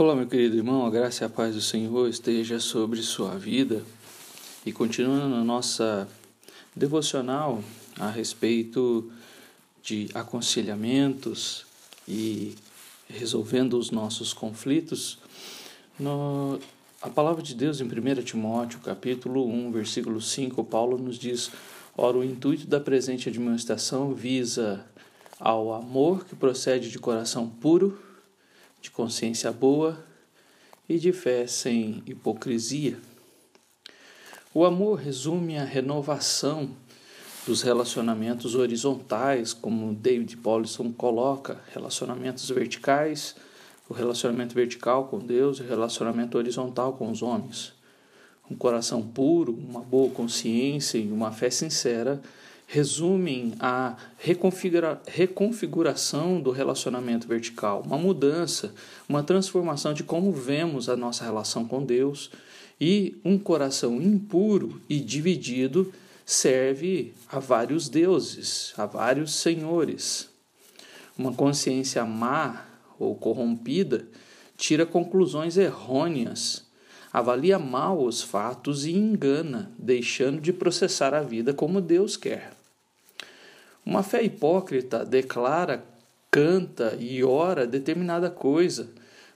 Olá, meu querido irmão, a graça e a paz do Senhor esteja sobre sua vida. E continuando a nossa devocional a respeito de aconselhamentos e resolvendo os nossos conflitos, no, a palavra de Deus em 1 Timóteo, capítulo 1, versículo 5, Paulo nos diz: Ora, o intuito da presente administração visa ao amor que procede de coração puro de consciência boa e de fé sem hipocrisia. O amor resume a renovação dos relacionamentos horizontais, como David Paulson coloca, relacionamentos verticais, o relacionamento vertical com Deus e o relacionamento horizontal com os homens. Um coração puro, uma boa consciência e uma fé sincera resumem a reconfigura, reconfiguração do relacionamento vertical, uma mudança, uma transformação de como vemos a nossa relação com Deus e um coração impuro e dividido serve a vários deuses, a vários senhores. Uma consciência má ou corrompida tira conclusões errôneas avalia mal os fatos e engana, deixando de processar a vida como Deus quer. Uma fé hipócrita declara, canta e ora determinada coisa,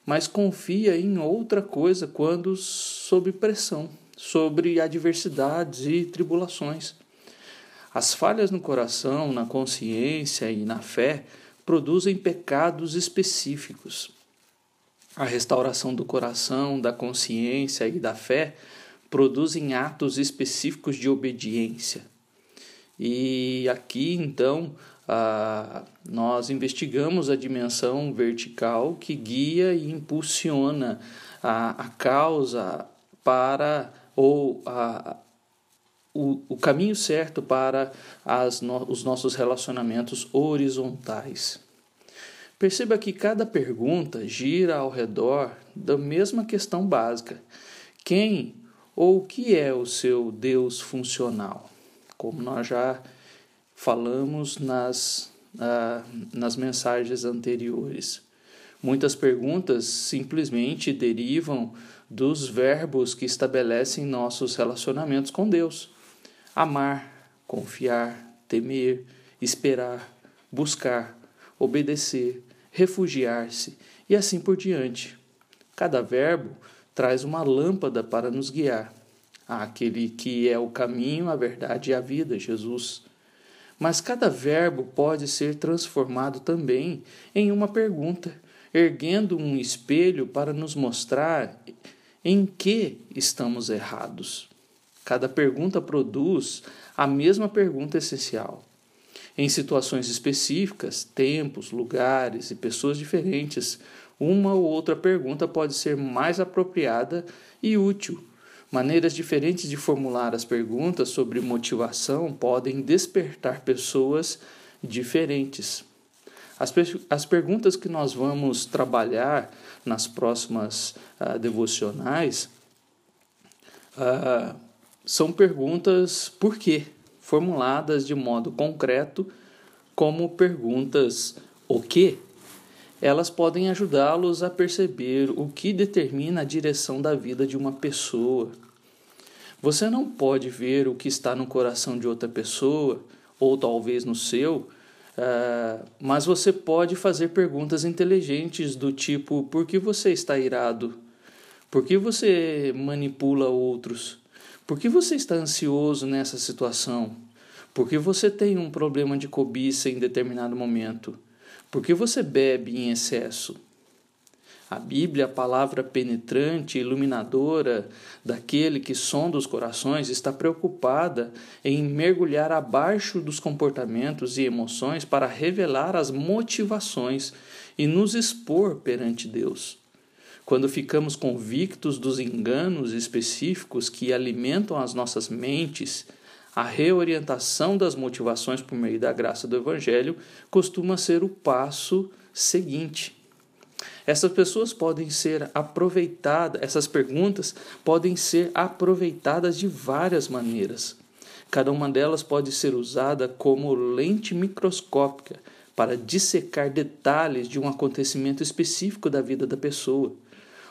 mas confia em outra coisa quando sob pressão, sobre adversidades e tribulações. As falhas no coração, na consciência e na fé produzem pecados específicos. A restauração do coração, da consciência e da fé produzem atos específicos de obediência. E aqui, então, nós investigamos a dimensão vertical que guia e impulsiona a, a causa para ou a, o, o caminho certo para as no, os nossos relacionamentos horizontais. Perceba que cada pergunta gira ao redor da mesma questão básica: quem ou o que é o seu Deus funcional? Como nós já falamos nas, ah, nas mensagens anteriores. Muitas perguntas simplesmente derivam dos verbos que estabelecem nossos relacionamentos com Deus: amar, confiar, temer, esperar, buscar, obedecer, refugiar-se e assim por diante. Cada verbo traz uma lâmpada para nos guiar àquele que é o caminho, a verdade e a vida, Jesus. Mas cada verbo pode ser transformado também em uma pergunta, erguendo um espelho para nos mostrar em que estamos errados. Cada pergunta produz a mesma pergunta essencial. Em situações específicas, tempos, lugares e pessoas diferentes, uma ou outra pergunta pode ser mais apropriada e útil Maneiras diferentes de formular as perguntas sobre motivação podem despertar pessoas diferentes. As, as perguntas que nós vamos trabalhar nas próximas uh, devocionais uh, são perguntas por quê, formuladas de modo concreto, como perguntas o que. Elas podem ajudá-los a perceber o que determina a direção da vida de uma pessoa você não pode ver o que está no coração de outra pessoa, ou talvez no seu, uh, mas você pode fazer perguntas inteligentes do tipo: por que você está irado? Por que você manipula outros? Por que você está ansioso nessa situação? Por que você tem um problema de cobiça em determinado momento? Por que você bebe em excesso? A Bíblia, a palavra penetrante, iluminadora daquele que sonda os corações, está preocupada em mergulhar abaixo dos comportamentos e emoções para revelar as motivações e nos expor perante Deus. Quando ficamos convictos dos enganos específicos que alimentam as nossas mentes, a reorientação das motivações por meio da graça do Evangelho costuma ser o passo seguinte. Essas pessoas podem ser aproveitadas, essas perguntas podem ser aproveitadas de várias maneiras. Cada uma delas pode ser usada como lente microscópica para dissecar detalhes de um acontecimento específico da vida da pessoa.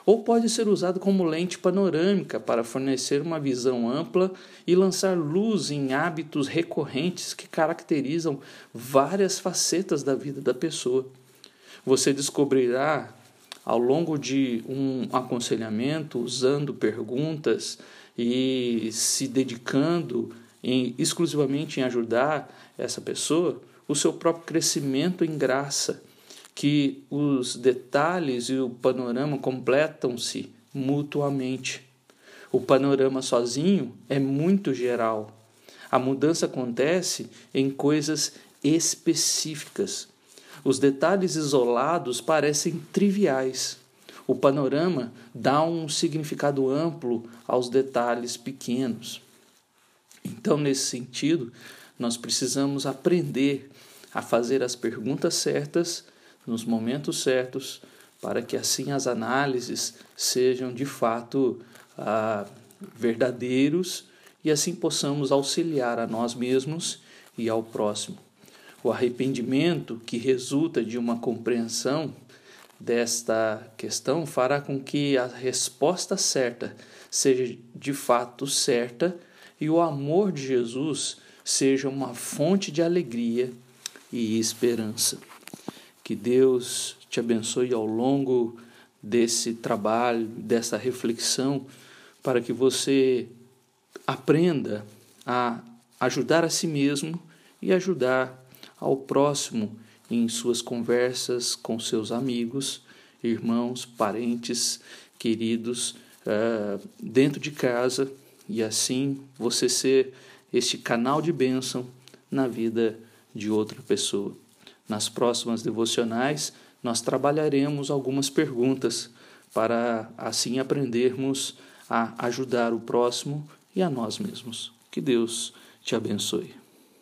Ou pode ser usado como lente panorâmica para fornecer uma visão ampla e lançar luz em hábitos recorrentes que caracterizam várias facetas da vida da pessoa. Você descobrirá ao longo de um aconselhamento, usando perguntas e se dedicando em, exclusivamente em ajudar essa pessoa, o seu próprio crescimento em graça, que os detalhes e o panorama completam-se mutuamente. O panorama sozinho é muito geral. A mudança acontece em coisas específicas. Os detalhes isolados parecem triviais. O panorama dá um significado amplo aos detalhes pequenos. Então, nesse sentido, nós precisamos aprender a fazer as perguntas certas nos momentos certos, para que assim as análises sejam de fato ah, verdadeiros e assim possamos auxiliar a nós mesmos e ao próximo. O arrependimento que resulta de uma compreensão desta questão fará com que a resposta certa seja de fato certa e o amor de Jesus seja uma fonte de alegria e esperança. Que Deus te abençoe ao longo desse trabalho, dessa reflexão, para que você aprenda a ajudar a si mesmo e ajudar ao próximo em suas conversas com seus amigos, irmãos, parentes, queridos, uh, dentro de casa, e assim você ser este canal de bênção na vida de outra pessoa. Nas próximas devocionais, nós trabalharemos algumas perguntas para assim aprendermos a ajudar o próximo e a nós mesmos. Que Deus te abençoe.